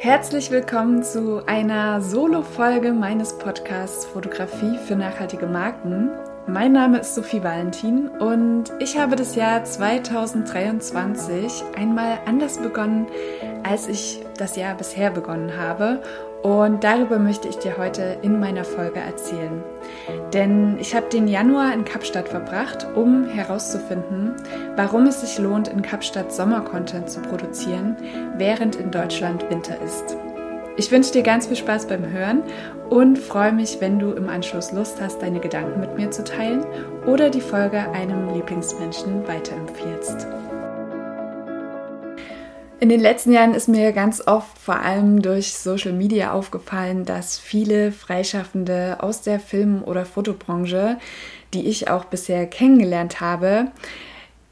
Herzlich willkommen zu einer Solo-Folge meines Podcasts Fotografie für nachhaltige Marken. Mein Name ist Sophie Valentin und ich habe das Jahr 2023 einmal anders begonnen, als ich das Jahr bisher begonnen habe. Und darüber möchte ich dir heute in meiner Folge erzählen. Denn ich habe den Januar in Kapstadt verbracht, um herauszufinden, warum es sich lohnt, in Kapstadt Sommercontent zu produzieren, während in Deutschland Winter ist. Ich wünsche dir ganz viel Spaß beim Hören und freue mich, wenn du im Anschluss Lust hast, deine Gedanken mit mir zu teilen oder die Folge einem Lieblingsmenschen weiterempfiehlst. In den letzten Jahren ist mir ganz oft vor allem durch Social Media aufgefallen, dass viele Freischaffende aus der Film- oder Fotobranche, die ich auch bisher kennengelernt habe,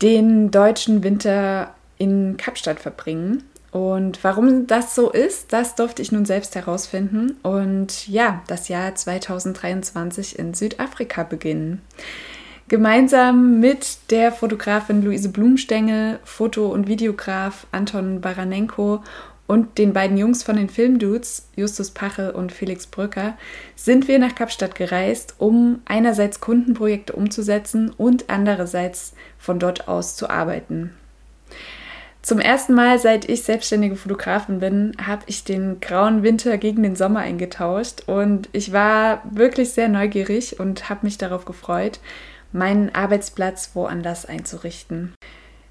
den deutschen Winter in Kapstadt verbringen. Und warum das so ist, das durfte ich nun selbst herausfinden und ja, das Jahr 2023 in Südafrika beginnen. Gemeinsam mit der Fotografin Luise Blumstengel, Foto- und Videograf Anton Baranenko und den beiden Jungs von den Filmdudes, Justus Pachel und Felix Brücker, sind wir nach Kapstadt gereist, um einerseits Kundenprojekte umzusetzen und andererseits von dort aus zu arbeiten. Zum ersten Mal, seit ich selbstständige Fotografin bin, habe ich den grauen Winter gegen den Sommer eingetauscht und ich war wirklich sehr neugierig und habe mich darauf gefreut, meinen Arbeitsplatz woanders einzurichten.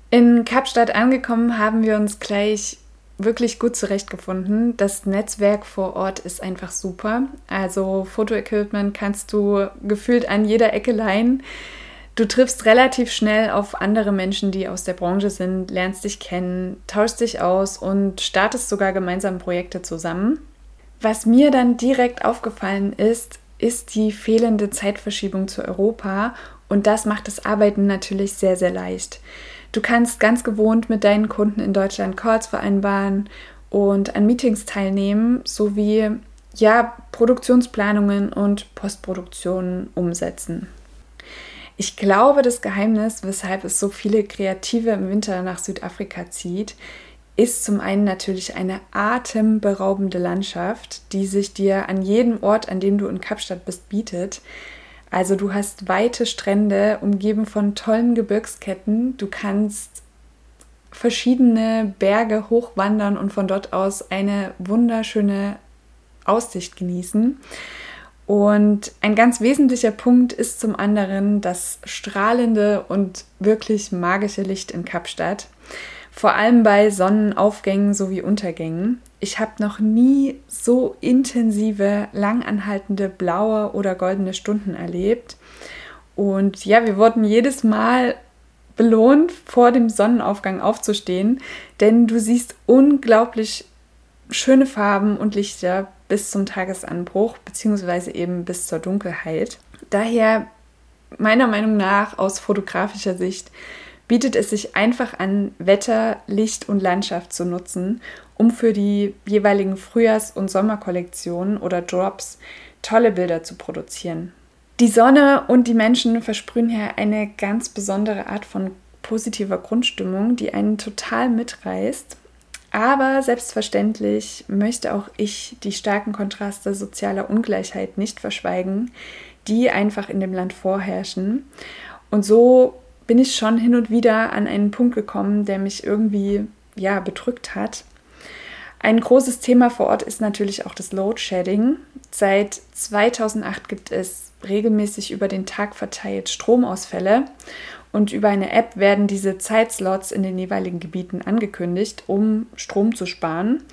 In Kapstadt angekommen haben wir uns gleich wirklich gut zurechtgefunden. Das Netzwerk vor Ort ist einfach super. Also Fotoequipment kannst du gefühlt an jeder Ecke leihen. Du triffst relativ schnell auf andere Menschen, die aus der Branche sind, lernst dich kennen, tauschst dich aus und startest sogar gemeinsam Projekte zusammen. Was mir dann direkt aufgefallen ist, ist die fehlende Zeitverschiebung zu Europa und das macht das Arbeiten natürlich sehr, sehr leicht. Du kannst ganz gewohnt mit deinen Kunden in Deutschland Calls vereinbaren und an Meetings teilnehmen, sowie ja, Produktionsplanungen und Postproduktionen umsetzen. Ich glaube, das Geheimnis, weshalb es so viele Kreative im Winter nach Südafrika zieht, ist zum einen natürlich eine atemberaubende Landschaft, die sich dir an jedem Ort, an dem du in Kapstadt bist, bietet. Also du hast weite Strände, umgeben von tollen Gebirgsketten. Du kannst verschiedene Berge hochwandern und von dort aus eine wunderschöne Aussicht genießen. Und ein ganz wesentlicher Punkt ist zum anderen das strahlende und wirklich magische Licht in Kapstadt. Vor allem bei Sonnenaufgängen sowie Untergängen. Ich habe noch nie so intensive, langanhaltende blaue oder goldene Stunden erlebt. Und ja, wir wurden jedes Mal belohnt, vor dem Sonnenaufgang aufzustehen, denn du siehst unglaublich schöne Farben und Lichter bis zum Tagesanbruch, beziehungsweise eben bis zur Dunkelheit. Daher meiner Meinung nach aus fotografischer Sicht bietet es sich einfach an, Wetter, Licht und Landschaft zu nutzen, um für die jeweiligen Frühjahrs- und Sommerkollektionen oder Drops tolle Bilder zu produzieren. Die Sonne und die Menschen versprühen hier eine ganz besondere Art von positiver Grundstimmung, die einen total mitreißt. Aber selbstverständlich möchte auch ich die starken Kontraste sozialer Ungleichheit nicht verschweigen, die einfach in dem Land vorherrschen. Und so bin ich schon hin und wieder an einen Punkt gekommen, der mich irgendwie ja bedrückt hat. Ein großes Thema vor Ort ist natürlich auch das Load Shedding. Seit 2008 gibt es regelmäßig über den Tag verteilt Stromausfälle und über eine App werden diese Zeitslots in den jeweiligen Gebieten angekündigt, um Strom zu sparen.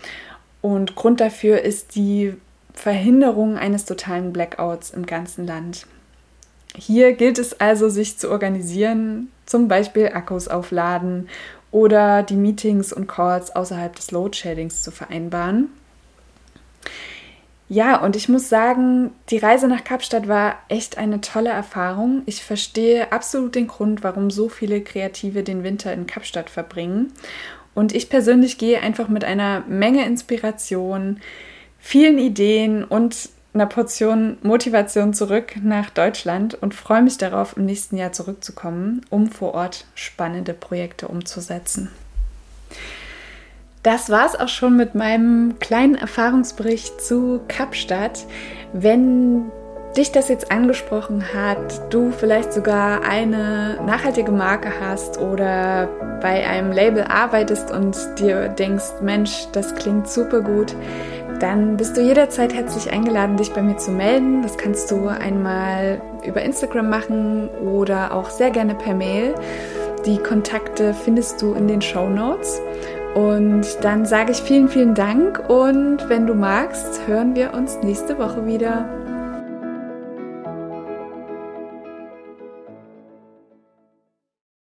Und Grund dafür ist die Verhinderung eines totalen Blackouts im ganzen Land. Hier gilt es also, sich zu organisieren, zum Beispiel Akkus aufladen oder die Meetings und Calls außerhalb des Load-Shadings zu vereinbaren. Ja, und ich muss sagen, die Reise nach Kapstadt war echt eine tolle Erfahrung. Ich verstehe absolut den Grund, warum so viele Kreative den Winter in Kapstadt verbringen. Und ich persönlich gehe einfach mit einer Menge Inspiration, vielen Ideen und einer Portion Motivation zurück nach Deutschland und freue mich darauf, im nächsten Jahr zurückzukommen, um vor Ort spannende Projekte umzusetzen. Das war es auch schon mit meinem kleinen Erfahrungsbericht zu Kapstadt. Wenn dich das jetzt angesprochen hat, du vielleicht sogar eine nachhaltige Marke hast oder bei einem Label arbeitest und dir denkst, Mensch, das klingt super gut, dann bist du jederzeit herzlich eingeladen, dich bei mir zu melden. Das kannst du einmal über Instagram machen oder auch sehr gerne per Mail. Die Kontakte findest du in den Show Notes. Und dann sage ich vielen, vielen Dank und wenn du magst, hören wir uns nächste Woche wieder.